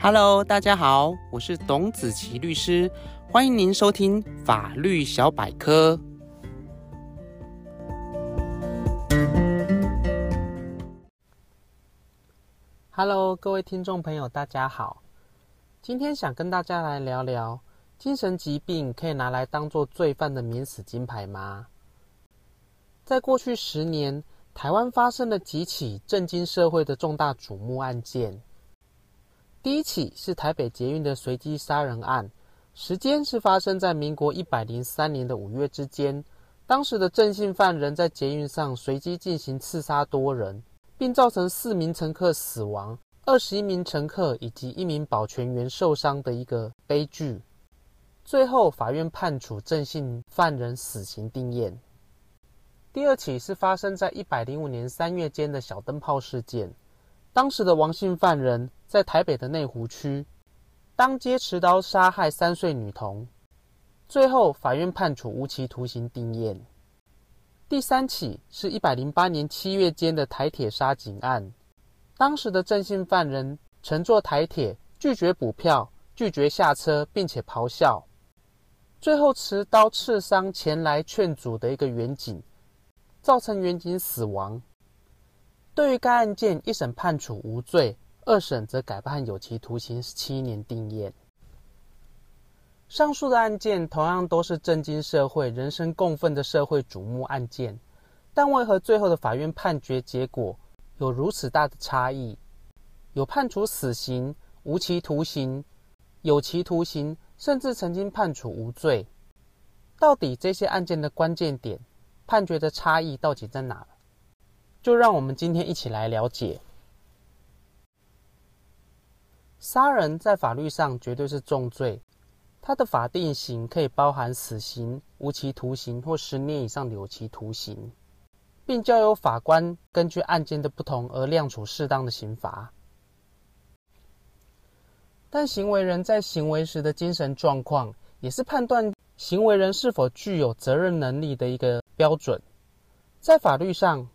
Hello，大家好，我是董子琪律师，欢迎您收听法律小百科。Hello，各位听众朋友，大家好，今天想跟大家来聊聊，精神疾病可以拿来当做罪犯的免死金牌吗？在过去十年，台湾发生了几起震惊社会的重大瞩目案件。第一起是台北捷运的随机杀人案，时间是发生在民国一百零三年的五月之间。当时的郑姓犯人在捷运上随机进行刺杀多人，并造成四名乘客死亡、二十一名乘客以及一名保全员受伤的一个悲剧。最后，法院判处郑姓犯人死刑定谳。第二起是发生在一百零五年三月间的小灯泡事件。当时的王姓犯人在台北的内湖区当街持刀杀害三岁女童，最后法院判处无期徒刑定谳。第三起是一百零八年七月间的台铁杀警案，当时的郑姓犯人乘坐台铁拒绝补票、拒绝下车，并且咆哮，最后持刀刺伤前来劝阻的一个员警，造成员警死亡。对于该案件，一审判处无罪，二审则改判有期徒刑七年定谳。上述的案件同样都是震惊社会、人神共愤的社会瞩目案件，但为何最后的法院判决结果有如此大的差异？有判处死刑、无期徒刑、有期徒刑，甚至曾经判处无罪。到底这些案件的关键点、判决的差异到底在哪？就让我们今天一起来了解，杀人在法律上绝对是重罪，它的法定刑可以包含死刑、无期徒刑或十年以上的有期徒刑，并交由法官根据案件的不同而量处适当的刑罚。但行为人在行为时的精神状况，也是判断行为人是否具有责任能力的一个标准，在法律上。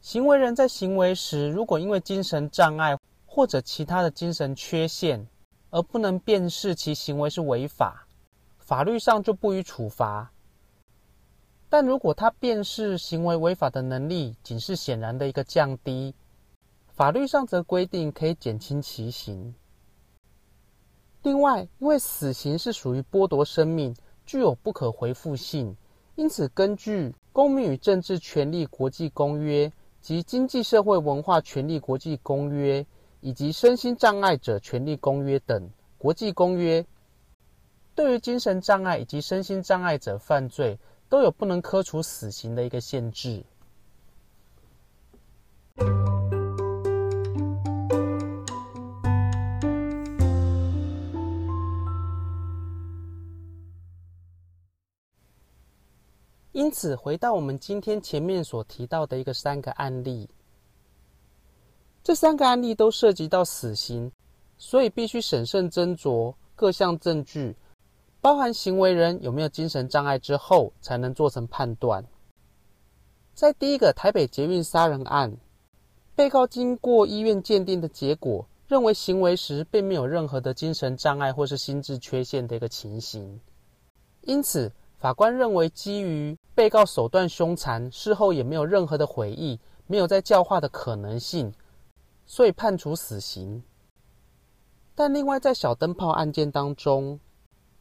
行为人在行为时，如果因为精神障碍或者其他的精神缺陷而不能辨识其行为是违法，法律上就不予处罚。但如果他辨识行为违法的能力仅是显然的一个降低，法律上则规定可以减轻其刑。另外，因为死刑是属于剥夺生命，具有不可回复性，因此根据《公民与政治权利国际公约》。及经济社会文化权利国际公约以及身心障碍者权利公约等国际公约，对于精神障碍以及身心障碍者犯罪，都有不能科处死刑的一个限制。因此，回到我们今天前面所提到的一个三个案例，这三个案例都涉及到死刑，所以必须审慎斟酌各项证据，包含行为人有没有精神障碍之后，才能做成判断。在第一个台北捷运杀人案，被告经过医院鉴定的结果，认为行为时并没有任何的精神障碍或是心智缺陷的一个情形，因此。法官认为，基于被告手段凶残，事后也没有任何的悔意，没有再教化的可能性，所以判处死刑。但另外，在小灯泡案件当中，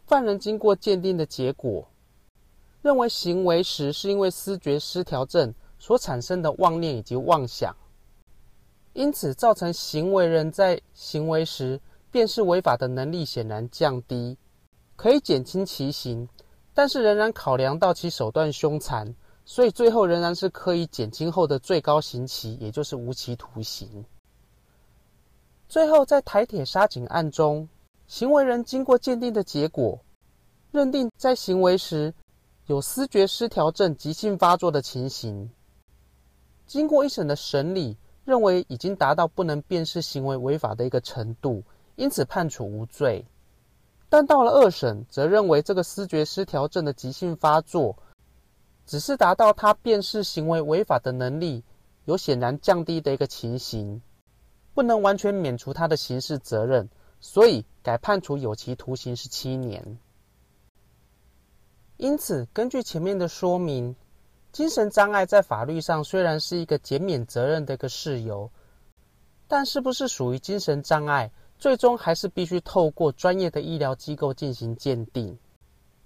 犯人经过鉴定的结果，认为行为时是因为思觉失调症所产生的妄念以及妄想，因此造成行为人在行为时辨识违法的能力显然降低，可以减轻其刑。但是仍然考量到其手段凶残，所以最后仍然是可以减轻后的最高刑期，也就是无期徒刑。最后，在台铁杀警案中，行为人经过鉴定的结果，认定在行为时有思觉失调症急性发作的情形。经过一审的审理，认为已经达到不能辨识行为违法的一个程度，因此判处无罪。但到了二审，则认为这个思觉失调症的急性发作，只是达到他辨识行为违法的能力有显然降低的一个情形，不能完全免除他的刑事责任，所以改判处有期徒刑十七年。因此，根据前面的说明，精神障碍在法律上虽然是一个减免责任的一个事由，但是不是属于精神障碍，最终还是必须透过专业的医疗机构进行鉴定，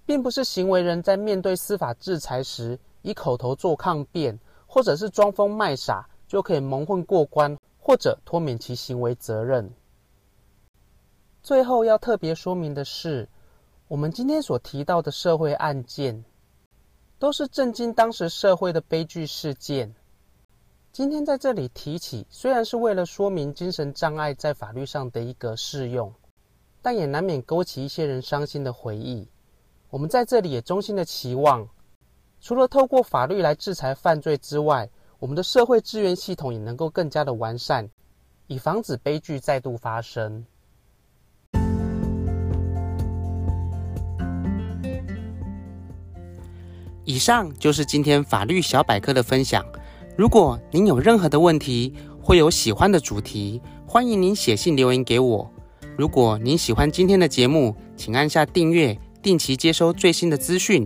并不是行为人在面对司法制裁时，以口头做抗辩，或者是装疯卖傻，就可以蒙混过关，或者脱免其行为责任。最后要特别说明的是，我们今天所提到的社会案件，都是震惊当时社会的悲剧事件。今天在这里提起，虽然是为了说明精神障碍在法律上的一个适用，但也难免勾起一些人伤心的回忆。我们在这里也衷心的期望。除了透过法律来制裁犯罪之外，我们的社会资源系统也能够更加的完善，以防止悲剧再度发生。以上就是今天法律小百科的分享。如果您有任何的问题，或有喜欢的主题，欢迎您写信留言给我。如果您喜欢今天的节目，请按下订阅，定期接收最新的资讯。